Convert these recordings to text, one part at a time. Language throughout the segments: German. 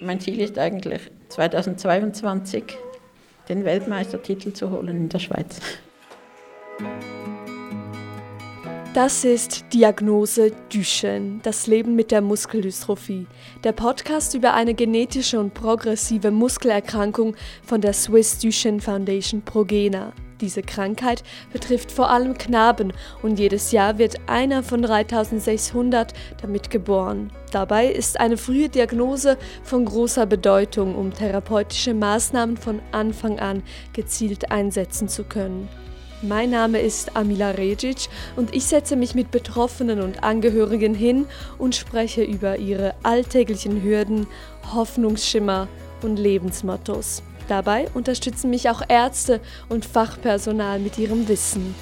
Mein Ziel ist eigentlich 2022 den Weltmeistertitel zu holen in der Schweiz. Das ist Diagnose Duchenne, das Leben mit der Muskeldystrophie, der Podcast über eine genetische und progressive Muskelerkrankung von der Swiss Duchenne Foundation Progena. Diese Krankheit betrifft vor allem Knaben und jedes Jahr wird einer von 3600 damit geboren. Dabei ist eine frühe Diagnose von großer Bedeutung, um therapeutische Maßnahmen von Anfang an gezielt einsetzen zu können. Mein Name ist Amila Regic und ich setze mich mit Betroffenen und Angehörigen hin und spreche über ihre alltäglichen Hürden, Hoffnungsschimmer und Lebensmottos. Dabei unterstützen mich auch Ärzte und Fachpersonal mit ihrem Wissen.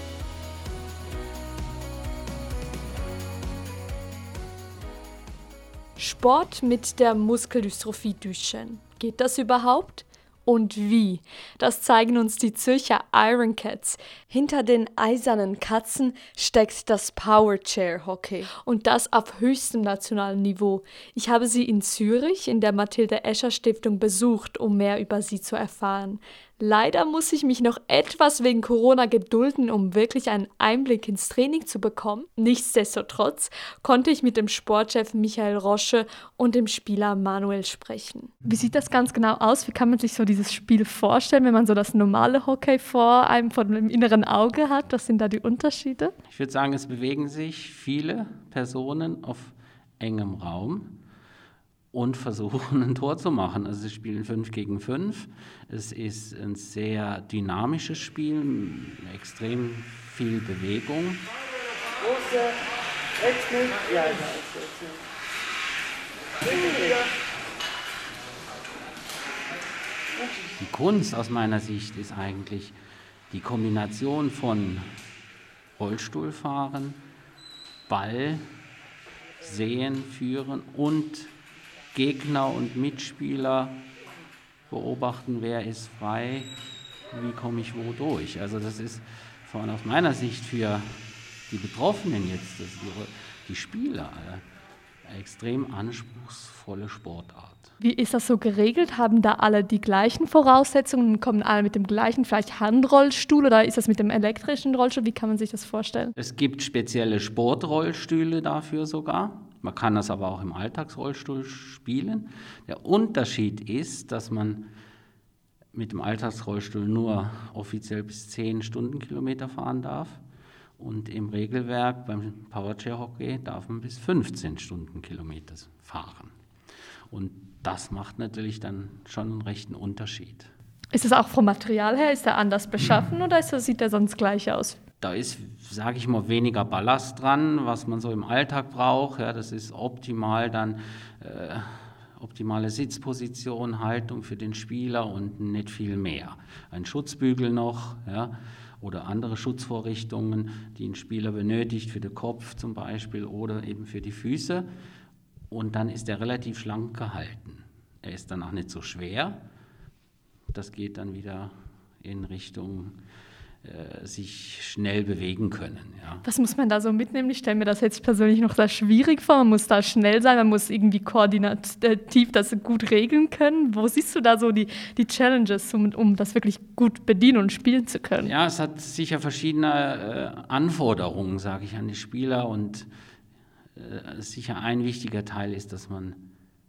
Sport mit der Muskeldystrophie Duchenne. Geht das überhaupt? Und wie. Das zeigen uns die Zürcher Iron Cats. Hinter den eisernen Katzen steckt das Power Chair Hockey und das auf höchstem nationalen Niveau. Ich habe sie in Zürich in der Mathilde Escher Stiftung besucht, um mehr über sie zu erfahren. Leider muss ich mich noch etwas wegen Corona gedulden, um wirklich einen Einblick ins Training zu bekommen. Nichtsdestotrotz konnte ich mit dem Sportchef Michael Rosche und dem Spieler Manuel sprechen. Wie sieht das ganz genau aus? Wie kann man sich so dieses Spiel vorstellen, wenn man so das normale Hockey vor einem von dem inneren Auge hat? Was sind da die Unterschiede? Ich würde sagen, es bewegen sich viele Personen auf engem Raum und versuchen, ein Tor zu machen. Also sie spielen 5 gegen 5. Es ist ein sehr dynamisches Spiel, extrem viel Bewegung. Große Wechsel. Ja, Die Kunst aus meiner Sicht ist eigentlich die Kombination von Rollstuhlfahren, Ball, Sehen, Führen und Gegner und Mitspieler beobachten, wer ist frei, wie komme ich wo durch. Also das ist von aus meiner Sicht für die Betroffenen jetzt, das die Spieler, eine extrem anspruchsvolle Sportart. Wie ist das so geregelt? Haben da alle die gleichen Voraussetzungen? Kommen alle mit dem gleichen vielleicht Handrollstuhl oder ist das mit dem elektrischen Rollstuhl? Wie kann man sich das vorstellen? Es gibt spezielle Sportrollstühle dafür sogar. Man kann das aber auch im Alltagsrollstuhl spielen. Der Unterschied ist, dass man mit dem Alltagsrollstuhl nur offiziell bis 10 Stundenkilometer fahren darf. Und im Regelwerk beim Powerchair Hockey darf man bis 15 Stundenkilometer fahren. Und das macht natürlich dann schon einen rechten Unterschied. Ist es auch vom Material her, ist er anders beschaffen oder ist das, sieht er sonst gleich aus? Da ist, sage ich mal, weniger Ballast dran, was man so im Alltag braucht. Ja, das ist optimal dann äh, optimale Sitzposition, Haltung für den Spieler und nicht viel mehr. Ein Schutzbügel noch, ja, oder andere Schutzvorrichtungen, die ein Spieler benötigt, für den Kopf zum Beispiel oder eben für die Füße. Und dann ist er relativ schlank gehalten. Er ist dann auch nicht so schwer. Das geht dann wieder in Richtung sich schnell bewegen können. Ja. Was muss man da so mitnehmen? Ich stelle mir das jetzt persönlich noch sehr schwierig vor. Man muss da schnell sein, man muss irgendwie koordinativ das gut regeln können. Wo siehst du da so die, die Challenges, um, um das wirklich gut bedienen und spielen zu können? Ja, es hat sicher verschiedene äh, Anforderungen, sage ich, an die Spieler. Und äh, sicher ein wichtiger Teil ist, dass man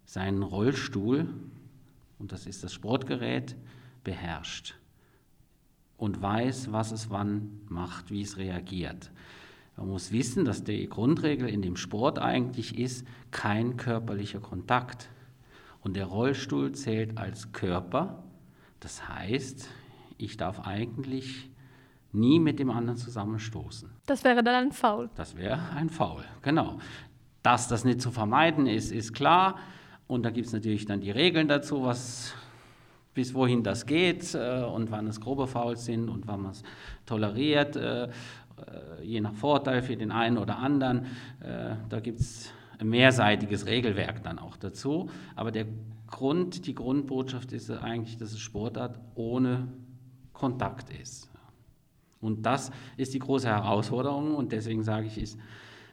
seinen Rollstuhl, und das ist das Sportgerät, beherrscht und weiß, was es wann macht, wie es reagiert. Man muss wissen, dass die Grundregel in dem Sport eigentlich ist, kein körperlicher Kontakt. Und der Rollstuhl zählt als Körper. Das heißt, ich darf eigentlich nie mit dem anderen zusammenstoßen. Das wäre dann ein Foul. Das wäre ein Foul, genau. Dass das nicht zu vermeiden ist, ist klar. Und da gibt es natürlich dann die Regeln dazu, was bis wohin das geht äh, und wann es grobe Fouls sind und wann man es toleriert, äh, äh, je nach Vorteil für den einen oder anderen. Da gibt es ein mehrseitiges Regelwerk dann auch dazu. Aber der Grund, die Grundbotschaft ist eigentlich, dass es Sportart ohne Kontakt ist. Und das ist die große Herausforderung und deswegen sage ich, ist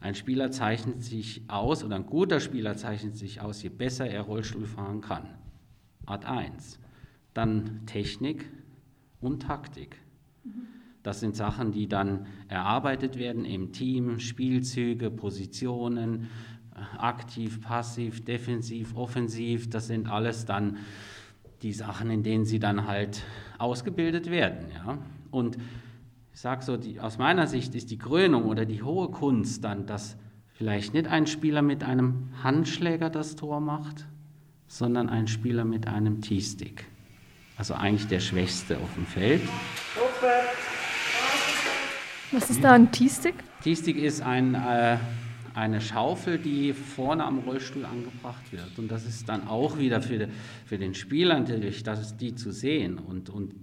Ein Spieler zeichnet sich aus oder ein guter Spieler zeichnet sich aus, je besser er Rollstuhl fahren kann. Art 1. Dann Technik und Taktik. Das sind Sachen, die dann erarbeitet werden im Team, Spielzüge, Positionen, aktiv, passiv, defensiv, offensiv. Das sind alles dann die Sachen, in denen sie dann halt ausgebildet werden. Ja? Und ich sage so, die, aus meiner Sicht ist die Krönung oder die hohe Kunst dann, dass vielleicht nicht ein Spieler mit einem Handschläger das Tor macht, sondern ein Spieler mit einem T-Stick. Also eigentlich der Schwächste auf dem Feld. Was ist da ein T-Stick? T-Stick ist ein, äh, eine Schaufel, die vorne am Rollstuhl angebracht wird. Und das ist dann auch wieder für, für den Spieler natürlich, das ist die zu sehen und, und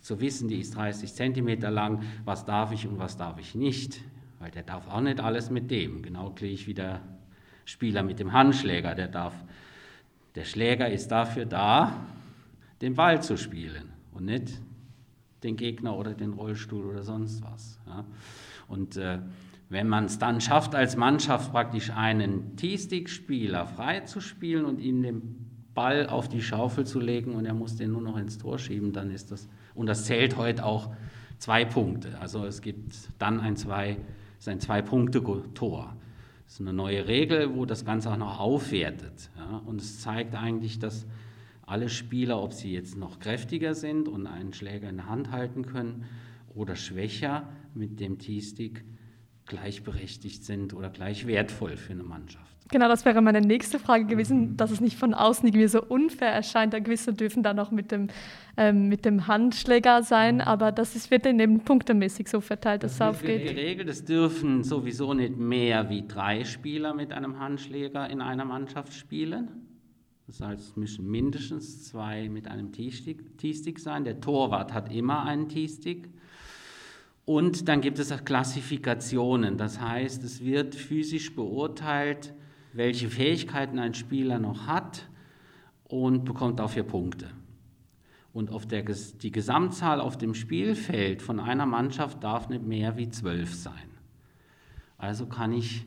zu wissen, die ist 30 Zentimeter lang, was darf ich und was darf ich nicht. Weil der darf auch nicht alles mit dem. Genau gleich wie der Spieler mit dem Handschläger, der darf. Der Schläger ist dafür da, den Ball zu spielen und nicht den Gegner oder den Rollstuhl oder sonst was. Ja. Und äh, wenn man es dann schafft, als Mannschaft praktisch einen T-Stick-Spieler frei zu spielen und ihn den Ball auf die Schaufel zu legen und er muss den nur noch ins Tor schieben, dann ist das, und das zählt heute auch zwei Punkte. Also es gibt dann ein zwei, ein Zwei-Punkte-Tor. Das ist eine neue Regel, wo das Ganze auch noch aufwertet. Ja? Und es zeigt eigentlich, dass alle Spieler, ob sie jetzt noch kräftiger sind und einen Schläger in der Hand halten können oder schwächer mit dem T-Stick, gleichberechtigt sind oder gleich wertvoll für eine Mannschaft. Genau, das wäre meine nächste Frage gewesen, dass es nicht von außen irgendwie so unfair erscheint. Da gewisse dürfen dann noch mit dem, ähm, mit dem Handschläger sein, aber das ist, wird dann eben punktemäßig so verteilt, dass das es aufgeht. geregelt. Es dürfen sowieso nicht mehr wie drei Spieler mit einem Handschläger in einer Mannschaft spielen. Das heißt, es müssen mindestens zwei mit einem T-Stick sein. Der Torwart hat immer einen T-Stick. Und dann gibt es auch Klassifikationen. Das heißt, es wird physisch beurteilt, welche Fähigkeiten ein Spieler noch hat und bekommt dafür Punkte. Und auf der, die Gesamtzahl auf dem Spielfeld von einer Mannschaft darf nicht mehr wie zwölf sein. Also kann ich,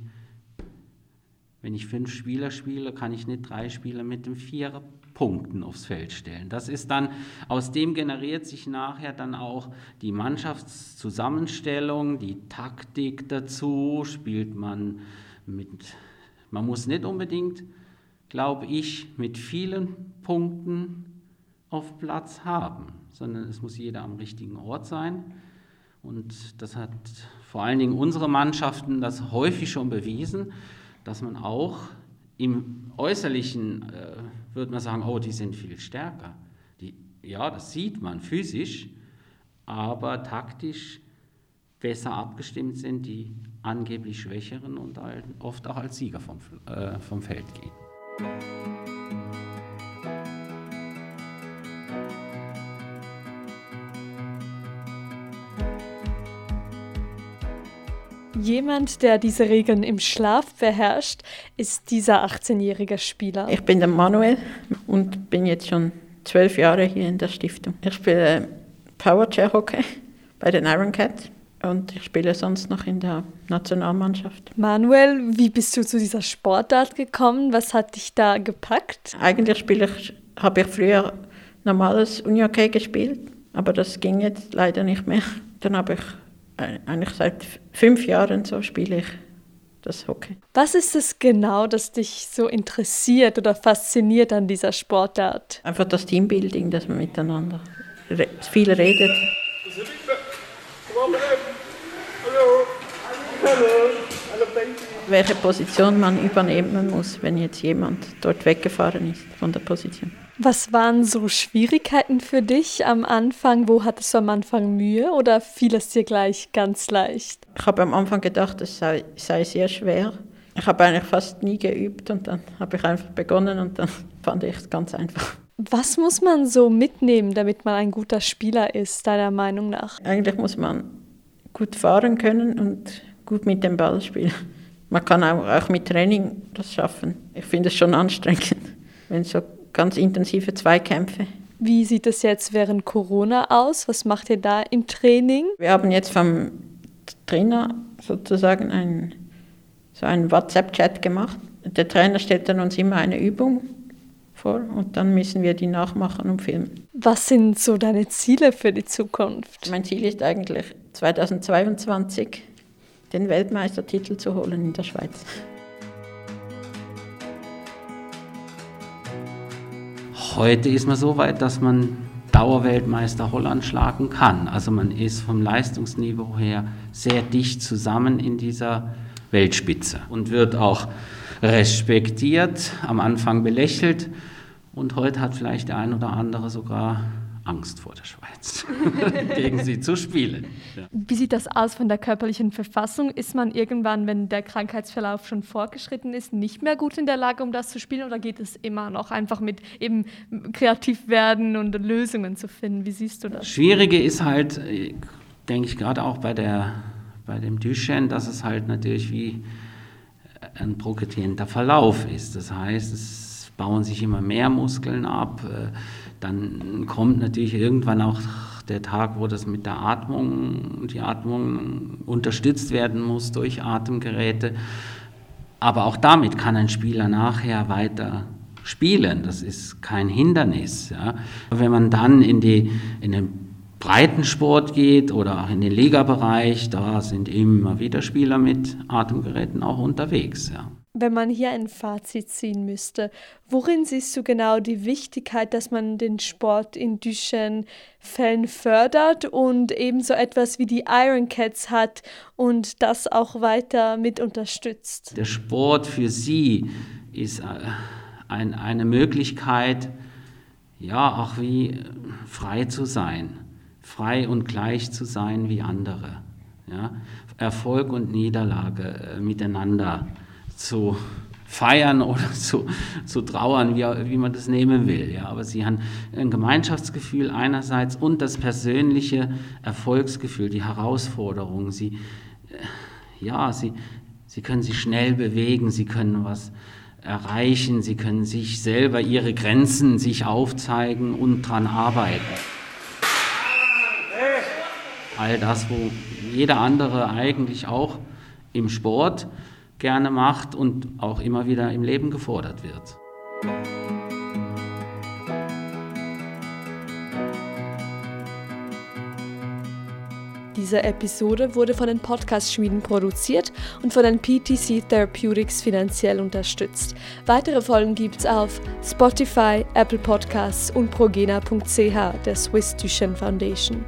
wenn ich fünf Spieler spiele, kann ich nicht drei Spieler mit dem Vierer Punkten aufs Feld stellen. Das ist dann, aus dem generiert sich nachher dann auch die Mannschaftszusammenstellung, die Taktik dazu, spielt man mit, man muss nicht unbedingt, glaube ich, mit vielen Punkten auf Platz haben, sondern es muss jeder am richtigen Ort sein. Und das hat vor allen Dingen unsere Mannschaften das häufig schon bewiesen, dass man auch im Äußerlichen äh, würde man sagen, oh, die sind viel stärker. Die, ja, das sieht man physisch, aber taktisch besser abgestimmt sind die angeblich Schwächeren und oft auch als Sieger vom, äh, vom Feld gehen. Jemand, der diese Regeln im Schlaf beherrscht, ist dieser 18-jährige Spieler. Ich bin der Manuel und bin jetzt schon zwölf Jahre hier in der Stiftung. Ich spiele Powerchair Hockey bei den Iron Cats und ich spiele sonst noch in der Nationalmannschaft. Manuel, wie bist du zu dieser Sportart gekommen? Was hat dich da gepackt? Eigentlich spiele ich, habe ich früher normales Unihockey gespielt, aber das ging jetzt leider nicht mehr. Dann habe ich eigentlich seit fünf Jahren so spiele ich das Hockey. Was ist es genau, das dich so interessiert oder fasziniert an dieser Sportart? Einfach das Teambuilding, dass man miteinander re viel redet. Welche Position man übernehmen muss, wenn jetzt jemand dort weggefahren ist von der Position. Was waren so Schwierigkeiten für dich am Anfang? Wo hattest du am Anfang Mühe oder fiel es dir gleich ganz leicht? Ich habe am Anfang gedacht, es sei, sei sehr schwer. Ich habe eigentlich fast nie geübt und dann habe ich einfach begonnen und dann fand ich es ganz einfach. Was muss man so mitnehmen, damit man ein guter Spieler ist, deiner Meinung nach? Eigentlich muss man gut fahren können und gut mit dem Ball spielen. Man kann auch, auch mit Training das schaffen. Ich finde es schon anstrengend, wenn so ganz intensive Zweikämpfe. Wie sieht es jetzt während Corona aus? Was macht ihr da im Training? Wir haben jetzt vom Trainer sozusagen ein so einen WhatsApp-Chat gemacht. Der Trainer stellt dann uns immer eine Übung vor und dann müssen wir die nachmachen und filmen. Was sind so deine Ziele für die Zukunft? Mein Ziel ist eigentlich 2022 den Weltmeistertitel zu holen in der Schweiz. Heute ist man so weit, dass man Dauerweltmeister Holland schlagen kann. Also man ist vom Leistungsniveau her sehr dicht zusammen in dieser Weltspitze und wird auch respektiert, am Anfang belächelt und heute hat vielleicht der ein oder andere sogar Angst vor der Schweiz, gegen sie zu spielen. Ja. Wie sieht das aus von der körperlichen Verfassung? Ist man irgendwann, wenn der Krankheitsverlauf schon fortgeschritten ist, nicht mehr gut in der Lage, um das zu spielen? Oder geht es immer noch einfach mit eben kreativ werden und Lösungen zu finden? Wie siehst du das? Schwierige ist halt, denke ich, gerade auch bei, der, bei dem Duchenne, dass es halt natürlich wie ein progredierender Verlauf ist. Das heißt, es bauen sich immer mehr Muskeln ab. Dann kommt natürlich irgendwann auch der Tag, wo das mit der Atmung, die Atmung unterstützt werden muss durch Atemgeräte. Aber auch damit kann ein Spieler nachher weiter spielen. Das ist kein Hindernis. Ja. Wenn man dann in, die, in den Breitensport geht oder auch in den Ligabereich, da sind immer wieder Spieler mit Atemgeräten auch unterwegs. Ja. Wenn man hier ein Fazit ziehen müsste, worin siehst du genau die Wichtigkeit, dass man den Sport in Duchenne-Fällen fördert und ebenso etwas wie die Iron Cats hat und das auch weiter mit unterstützt? Der Sport für sie ist äh, ein, eine Möglichkeit, ja, auch wie frei zu sein frei und gleich zu sein wie andere. Ja? Erfolg und Niederlage äh, miteinander zu feiern oder zu, zu trauern, wie, wie man das nehmen will. Ja? Aber sie haben ein Gemeinschaftsgefühl einerseits und das persönliche Erfolgsgefühl, die Herausforderung. Sie, äh, ja, sie, sie können sich schnell bewegen, sie können was erreichen, sie können sich selber ihre Grenzen sich aufzeigen und daran arbeiten all das, wo jeder andere eigentlich auch im Sport gerne macht und auch immer wieder im Leben gefordert wird. Diese Episode wurde von den Podcast-Schmieden produziert und von den PTC Therapeutics finanziell unterstützt. Weitere Folgen gibt's auf Spotify, Apple Podcasts und progena.ch der Swiss Duchenne Foundation.